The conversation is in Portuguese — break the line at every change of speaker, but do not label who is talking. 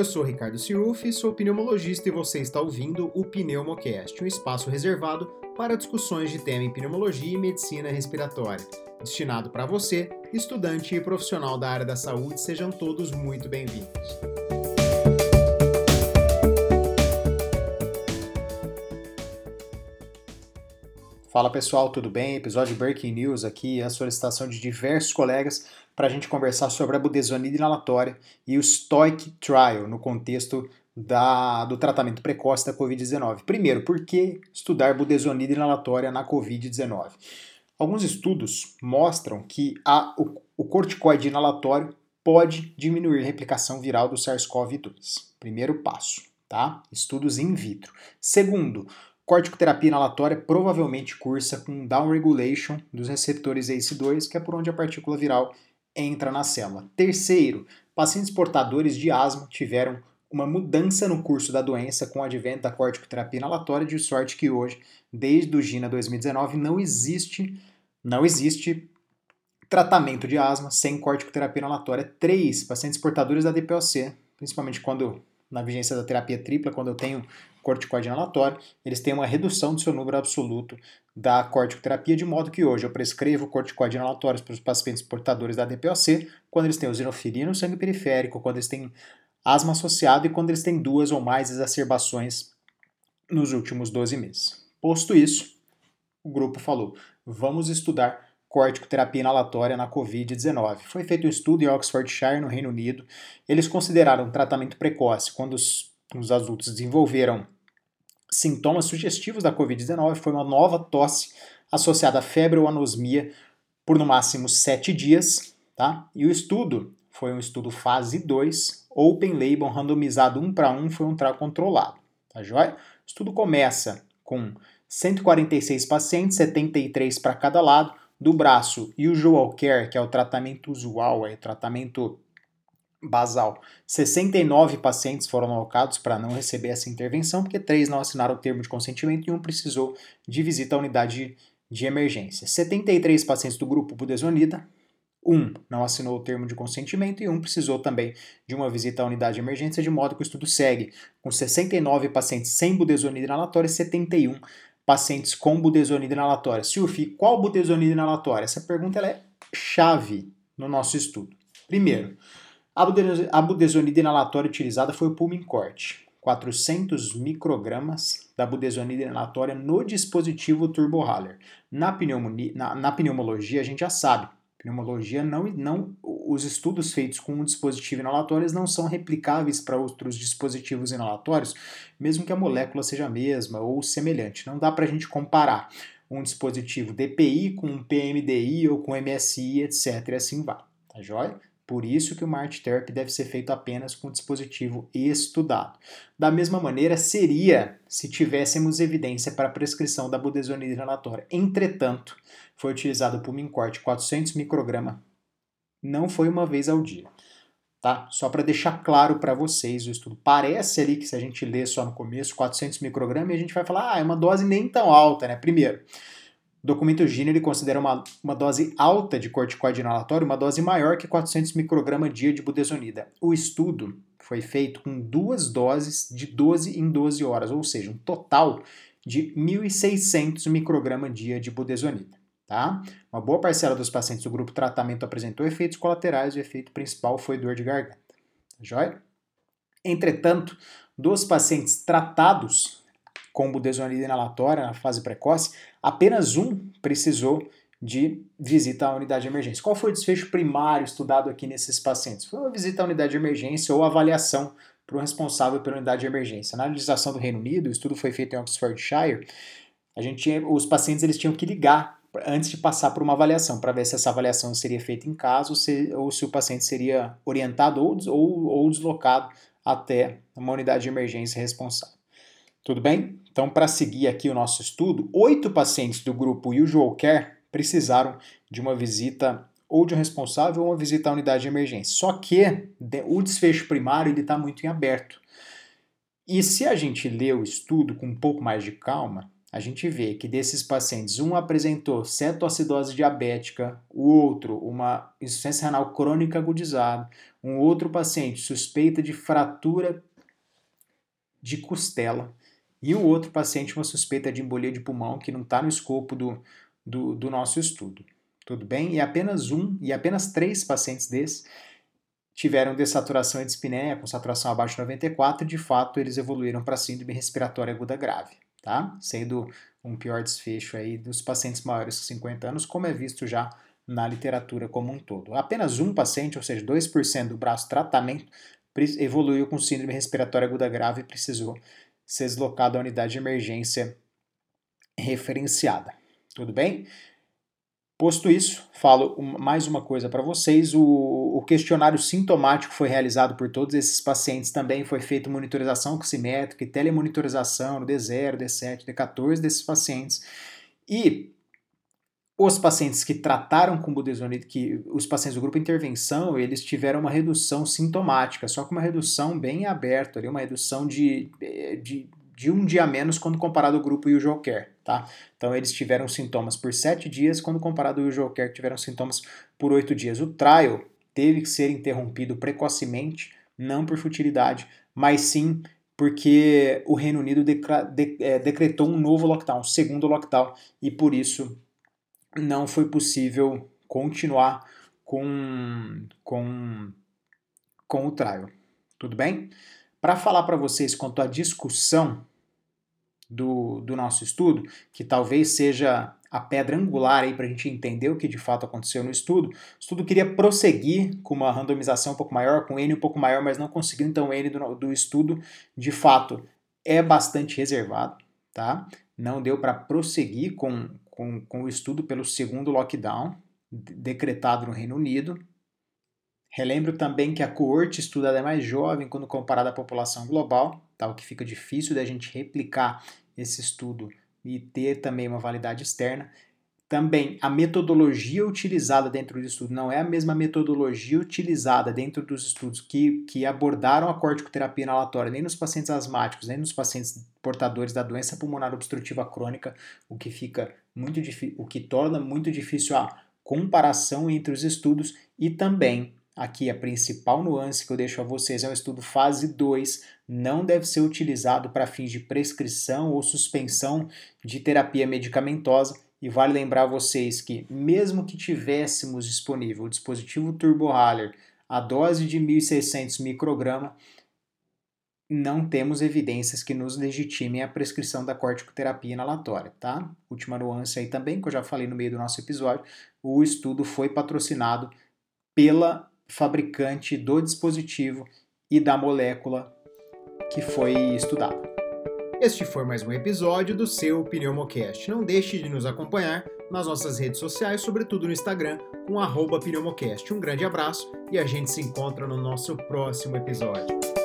Eu sou Ricardo Cirufi, sou pneumologista e você está ouvindo o Pneumocast, um espaço reservado para discussões de tema em pneumologia e medicina respiratória. Destinado para você, estudante e profissional da área da saúde, sejam todos muito bem-vindos. Fala pessoal, tudo bem? Episódio Breaking News aqui, a solicitação de diversos colegas para a gente conversar sobre a budesonide inalatória e o STOIC Trial no contexto da, do tratamento precoce da Covid-19. Primeiro, por que estudar budesonide inalatória na Covid-19? Alguns estudos mostram que a, o, o corticoide inalatório pode diminuir a replicação viral do SARS-CoV-2. Primeiro passo, tá? Estudos in vitro. Segundo, corticoterapia inalatória provavelmente cursa com downregulation dos receptores ACE2, que é por onde a partícula viral entra na célula. Terceiro, pacientes portadores de asma tiveram uma mudança no curso da doença com o advento da corticoterapia inalatória, de sorte que hoje, desde o GINA 2019, não existe, não existe tratamento de asma sem corticoterapia inalatória. Três, pacientes portadores da DPOC, principalmente quando na vigência da terapia tripla, quando eu tenho corticoide inalatório, eles têm uma redução do seu número absoluto da corticoterapia, de modo que hoje eu prescrevo corticoide inalatórios para os pacientes portadores da DPOC quando eles têm eosinofilia no sangue periférico, quando eles têm asma associado e quando eles têm duas ou mais exacerbações nos últimos 12 meses. Posto isso, o grupo falou: vamos estudar corticoterapia inalatória na Covid-19. Foi feito um estudo em Oxfordshire, no Reino Unido. Eles consideraram tratamento precoce quando os, os adultos desenvolveram sintomas sugestivos da Covid-19 foi uma nova tosse associada à febre ou anosmia por no máximo 7 dias, tá? E o estudo foi um estudo fase 2, open label, randomizado 1 para 1, foi um trial controlado, tá joia? O estudo começa com 146 pacientes, 73 para cada lado, do braço usual care, que é o tratamento usual, é o tratamento basal. 69 pacientes foram alocados para não receber essa intervenção, porque três não assinaram o termo de consentimento e um precisou de visita à unidade de emergência. 73 pacientes do grupo budesonida, um não assinou o termo de consentimento e um precisou também de uma visita à unidade de emergência, de modo que o estudo segue com 69 pacientes sem budesonida inalatória e 71 pacientes com budesonida inalatória. Silfi, qual budesonida inalatória? Essa pergunta é chave no nosso estudo. Primeiro, a budesonida inalatória utilizada foi o Pulmicort, 400 microgramas da budesonida inalatória no dispositivo Turbohaler. Na, na, na pneumologia, a gente já sabe, pneumologia não, não os estudos feitos com um dispositivo inalatório não são replicáveis para outros dispositivos inalatórios, mesmo que a molécula seja a mesma ou semelhante. Não dá para a gente comparar um dispositivo DPI com um PMDI ou com MSI, etc. E assim vai. Tá joia? Por isso que o Mart Therapy deve ser feito apenas com dispositivo estudado. Da mesma maneira, seria se tivéssemos evidência para a prescrição da budesonida inalatória. Entretanto, foi utilizado o Pulmincort 400 micrograma. Não foi uma vez ao dia. Tá? Só para deixar claro para vocês o estudo. Parece ali que se a gente lê só no começo 400 microgramas, a gente vai falar, ah, é uma dose nem tão alta, né? Primeiro, o documento Gini ele considera uma, uma dose alta de corticoide inalatório uma dose maior que 400 microgramas dia de budesonida. O estudo foi feito com duas doses de 12 em 12 horas, ou seja, um total de 1.600 microgramas dia de budesonida. Tá? Uma boa parcela dos pacientes do grupo tratamento apresentou efeitos colaterais, o efeito principal foi dor de garganta. Tá joia? Entretanto, dos pacientes tratados com budesonida inalatória na fase precoce, apenas um precisou de visita à unidade de emergência. Qual foi o desfecho primário estudado aqui nesses pacientes? Foi uma visita à unidade de emergência ou avaliação para o responsável pela unidade de emergência. Na legislação do Reino Unido, o estudo foi feito em Oxfordshire, a gente tinha, os pacientes eles tinham que ligar antes de passar por uma avaliação, para ver se essa avaliação seria feita em casa ou se, ou se o paciente seria orientado ou, ou, ou deslocado até uma unidade de emergência responsável. Tudo bem? Então, para seguir aqui o nosso estudo, oito pacientes do grupo Usual Care precisaram de uma visita ou de um responsável ou uma visita à unidade de emergência. Só que o desfecho primário está muito em aberto. E se a gente lê o estudo com um pouco mais de calma, a gente vê que desses pacientes, um apresentou cetoacidose diabética, o outro uma insuficiência renal crônica agudizada, um outro paciente suspeita de fratura de costela e o outro paciente uma suspeita de embolia de pulmão que não está no escopo do, do, do nosso estudo. Tudo bem? E apenas um e apenas três pacientes desses tiveram dessaturação e dispneia com saturação abaixo de 94 e de fato eles evoluíram para síndrome respiratória aguda grave tá? Sendo um pior desfecho aí dos pacientes maiores de 50 anos, como é visto já na literatura como um todo. Apenas um paciente, ou seja, 2% do braço tratamento, evoluiu com síndrome respiratória aguda grave e precisou ser deslocado à unidade de emergência referenciada. Tudo bem? Posto isso, falo mais uma coisa para vocês: o, o, questionário sintomático foi realizado por todos esses pacientes. Também foi feita monitorização oximétrica e telemonitorização no D0, D7, D14 desses pacientes. E os pacientes que trataram com budesonide, que os pacientes do grupo intervenção, eles tiveram uma redução sintomática, só que uma redução bem aberta, ali, uma redução de, de de um dia menos quando comparado ao grupo usual care, tá? Então eles tiveram sintomas por sete dias, quando comparado ao care tiveram sintomas por oito dias. O trial teve que ser interrompido precocemente, não por futilidade, mas sim porque o Reino Unido é, decretou um novo lockdown, um segundo lockdown, e por isso não foi possível continuar com, com, com o trial. Tudo bem? Para falar para vocês quanto à discussão do, do nosso estudo, que talvez seja a pedra angular aí para a gente entender o que de fato aconteceu no estudo. O estudo queria prosseguir com uma randomização um pouco maior, com N um pouco maior, mas não conseguiu, então N do, do estudo de fato é bastante reservado, tá? Não deu para prosseguir com, com, com o estudo pelo segundo lockdown decretado no Reino Unido. Relembro também que a coorte estudada é mais jovem quando comparada à população global, tá? o que fica difícil da gente replicar esse estudo e ter também uma validade externa. Também a metodologia utilizada dentro do estudo não é a mesma metodologia utilizada dentro dos estudos que, que abordaram a corticoterapia inalatória, nem nos pacientes asmáticos, nem nos pacientes portadores da doença pulmonar obstrutiva crônica, o que fica muito o que torna muito difícil a comparação entre os estudos e também Aqui a principal nuance que eu deixo a vocês é um estudo fase 2, não deve ser utilizado para fins de prescrição ou suspensão de terapia medicamentosa. E vale lembrar vocês que, mesmo que tivéssemos disponível o dispositivo Turbo Haller a dose de 1.600 micrograma, não temos evidências que nos legitimem a prescrição da corticoterapia inalatória, tá? Última nuance aí também, que eu já falei no meio do nosso episódio, o estudo foi patrocinado pela fabricante do dispositivo e da molécula que foi estudada. Este foi mais um episódio do seu Pneumocast. Não deixe de nos acompanhar nas nossas redes sociais, sobretudo no Instagram, com Pneumocast. Um grande abraço e a gente se encontra no nosso próximo episódio.